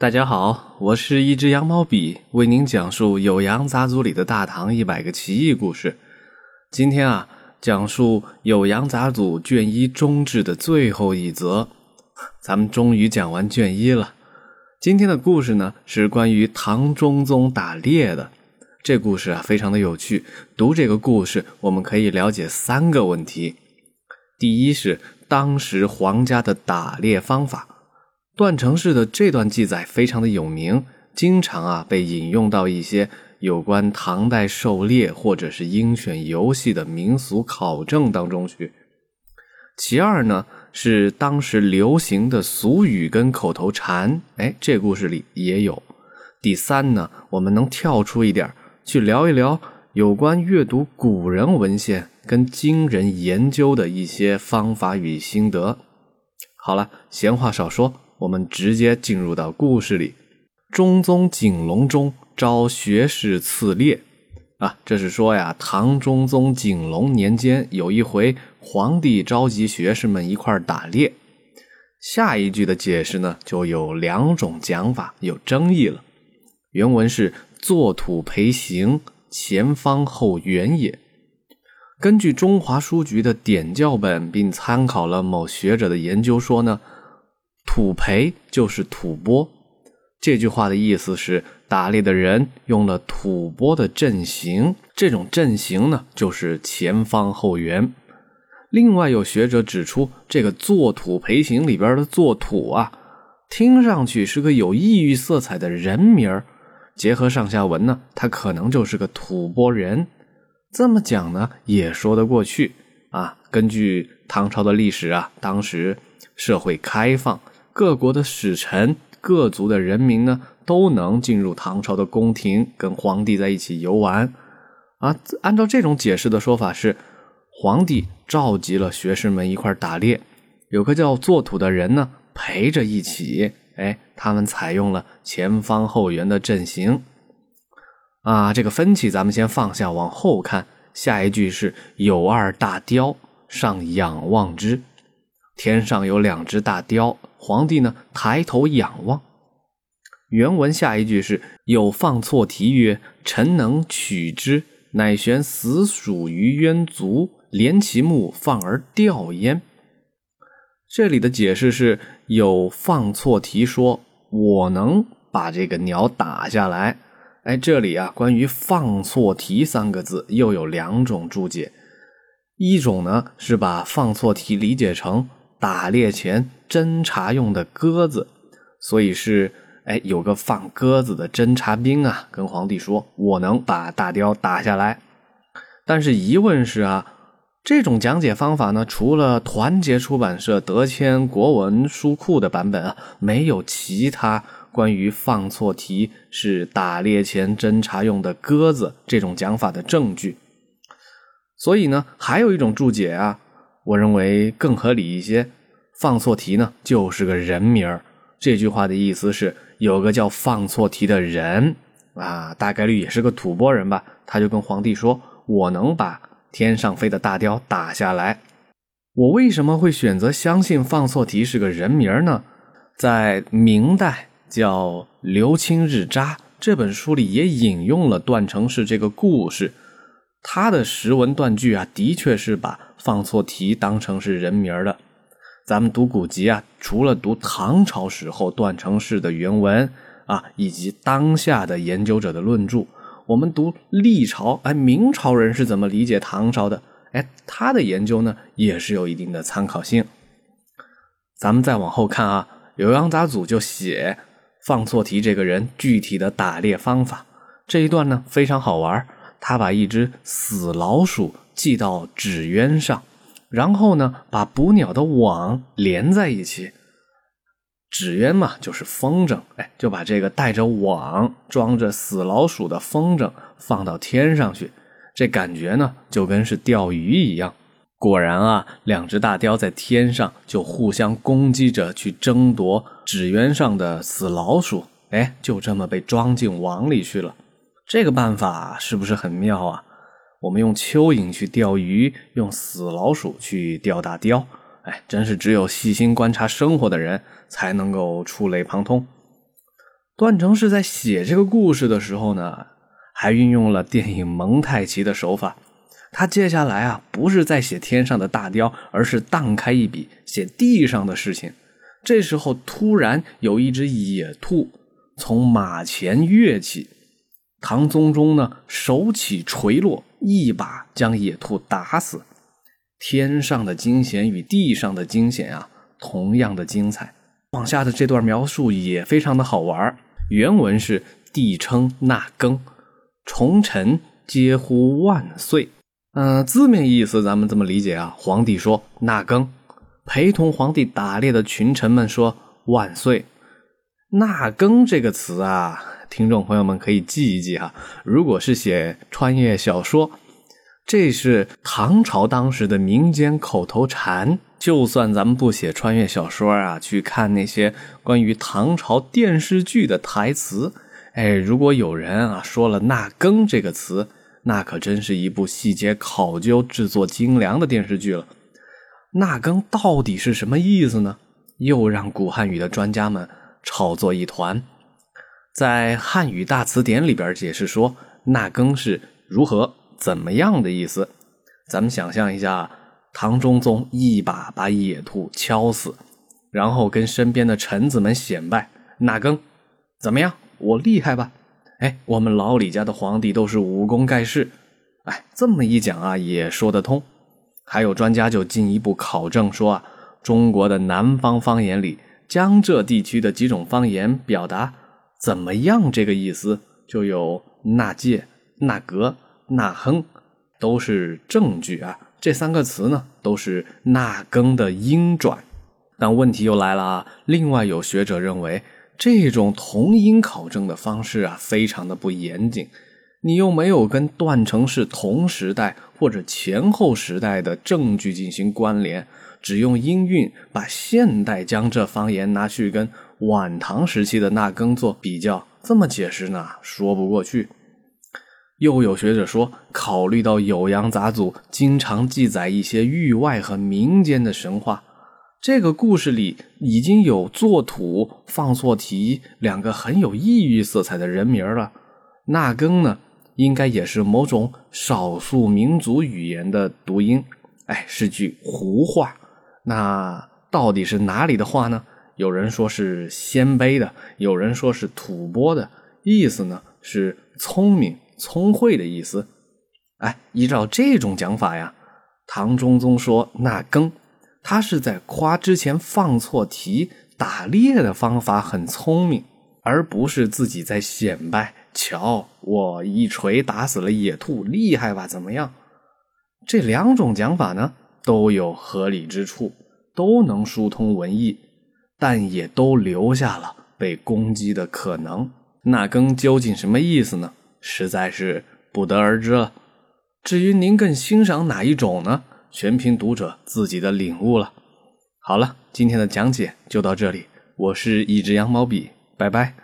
大家好，我是一只羊毛笔，为您讲述《酉阳杂族里的大唐一百个奇异故事。今天啊，讲述《酉阳杂族卷一中志的最后一则，咱们终于讲完卷一了。今天的故事呢，是关于唐中宗打猎的。这故事啊，非常的有趣。读这个故事，我们可以了解三个问题：第一是当时皇家的打猎方法。段成式的这段记载非常的有名，经常啊被引用到一些有关唐代狩猎或者是鹰犬游戏的民俗考证当中去。其二呢是当时流行的俗语跟口头禅，哎，这故事里也有。第三呢，我们能跳出一点去聊一聊有关阅读古人文献跟今人研究的一些方法与心得。好了，闲话少说。我们直接进入到故事里。中宗景龙中招学士刺猎啊，这是说呀，唐中宗景龙年间有一回，皇帝召集学士们一块打猎。下一句的解释呢，就有两种讲法，有争议了。原文是“作土培行，前方后圆也”。根据中华书局的点校本，并参考了某学者的研究说呢。土培就是吐蕃，这句话的意思是打猎的人用了吐蕃的阵型，这种阵型呢就是前方后圆。另外有学者指出，这个作土培行里边的作土啊，听上去是个有异域色彩的人名结合上下文呢，他可能就是个吐蕃人。这么讲呢也说得过去啊。根据唐朝的历史啊，当时社会开放。各国的使臣、各族的人民呢，都能进入唐朝的宫廷，跟皇帝在一起游玩。啊，按照这种解释的说法是，皇帝召集了学士们一块打猎，有个叫作土的人呢陪着一起。哎，他们采用了前方后圆的阵型。啊，这个分歧咱们先放下，往后看。下一句是有二大雕上仰望之，天上有两只大雕。皇帝呢，抬头仰望。原文下一句是有放错题曰：“臣能取之，乃悬死鼠于渊足，连其目放而钓焉。”这里的解释是有放错题，说我能把这个鸟打下来。哎，这里啊，关于“放错题”三个字又有两种注解。一种呢是把“放错题”理解成打猎前。侦察用的鸽子，所以是哎，有个放鸽子的侦察兵啊，跟皇帝说：“我能把大雕打下来。”但是疑问是啊，这种讲解方法呢，除了团结出版社德谦国文书库的版本啊，没有其他关于放错题是打猎前侦察用的鸽子这种讲法的证据。所以呢，还有一种注解啊，我认为更合理一些。放错题呢，就是个人名这句话的意思是，有个叫放错题的人啊，大概率也是个吐蕃人吧。他就跟皇帝说：“我能把天上飞的大雕打下来。”我为什么会选择相信放错题是个人名呢？在明代叫《刘清日札》这本书里也引用了段成式这个故事，他的识文断句啊，的确是把放错题当成是人名的。咱们读古籍啊，除了读唐朝时候段成式的原文啊，以及当下的研究者的论著，我们读历朝，哎，明朝人是怎么理解唐朝的？哎，他的研究呢，也是有一定的参考性。咱们再往后看啊，酉阳杂祖就写放错题这个人具体的打猎方法这一段呢，非常好玩。他把一只死老鼠系到纸鸢上。然后呢，把捕鸟的网连在一起，纸鸢嘛就是风筝，哎，就把这个带着网装着死老鼠的风筝放到天上去，这感觉呢就跟是钓鱼一样。果然啊，两只大雕在天上就互相攻击着，去争夺纸鸢上的死老鼠，哎，就这么被装进网里去了。这个办法是不是很妙啊？我们用蚯蚓去钓鱼，用死老鼠去钓大雕，哎，真是只有细心观察生活的人才能够触类旁通。段成式在写这个故事的时候呢，还运用了电影蒙太奇的手法。他接下来啊，不是在写天上的大雕，而是荡开一笔写地上的事情。这时候突然有一只野兔从马前跃起，唐宗宗呢手起锤落，一把将野兔打死。天上的惊险与地上的惊险啊，同样的精彩。往下的这段描述也非常的好玩。原文是：帝称纳庚，重臣皆呼万岁。嗯，字面意思咱们这么理解啊。皇帝说纳庚，陪同皇帝打猎的群臣们说万岁。纳庚这个词啊，听众朋友们可以记一记哈。如果是写穿越小说。这是唐朝当时的民间口头禅。就算咱们不写穿越小说啊，去看那些关于唐朝电视剧的台词，哎，如果有人啊说了“纳更”这个词，那可真是一部细节考究、制作精良的电视剧了。纳更到底是什么意思呢？又让古汉语的专家们吵作一团。在汉语大词典里边解释说，“纳更”是如何。怎么样的意思？咱们想象一下，唐中宗一把把野兔敲死，然后跟身边的臣子们显摆：“纳更，怎么样？我厉害吧？哎，我们老李家的皇帝都是武功盖世。哎，这么一讲啊，也说得通。还有专家就进一步考证说啊，中国的南方方言里，江浙地区的几种方言表达“怎么样”这个意思，就有纳戒、纳格。纳亨都是证据啊，这三个词呢都是纳更的音转，但问题又来了啊。另外有学者认为，这种同音考证的方式啊，非常的不严谨。你又没有跟段成是同时代或者前后时代的证据进行关联，只用音韵把现代江浙方言拿去跟晚唐时期的纳庚做比较，这么解释呢，说不过去。又有学者说，考虑到《酉阳杂俎》经常记载一些域外和民间的神话，这个故事里已经有作土、放错题两个很有异域色彩的人名了。纳更呢，应该也是某种少数民族语言的读音，哎，是句胡话。那到底是哪里的话呢？有人说是鲜卑的，有人说是吐蕃的，意思呢是聪明。聪慧的意思，哎，依照这种讲法呀，唐中宗说那更，他是在夸之前放错题打猎的方法很聪明，而不是自己在显摆。瞧，我一锤打死了野兔，厉害吧？怎么样？这两种讲法呢，都有合理之处，都能疏通文艺，但也都留下了被攻击的可能。那更究竟什么意思呢？实在是不得而知了。至于您更欣赏哪一种呢？全凭读者自己的领悟了。好了，今天的讲解就到这里。我是一只羊毛笔，拜拜。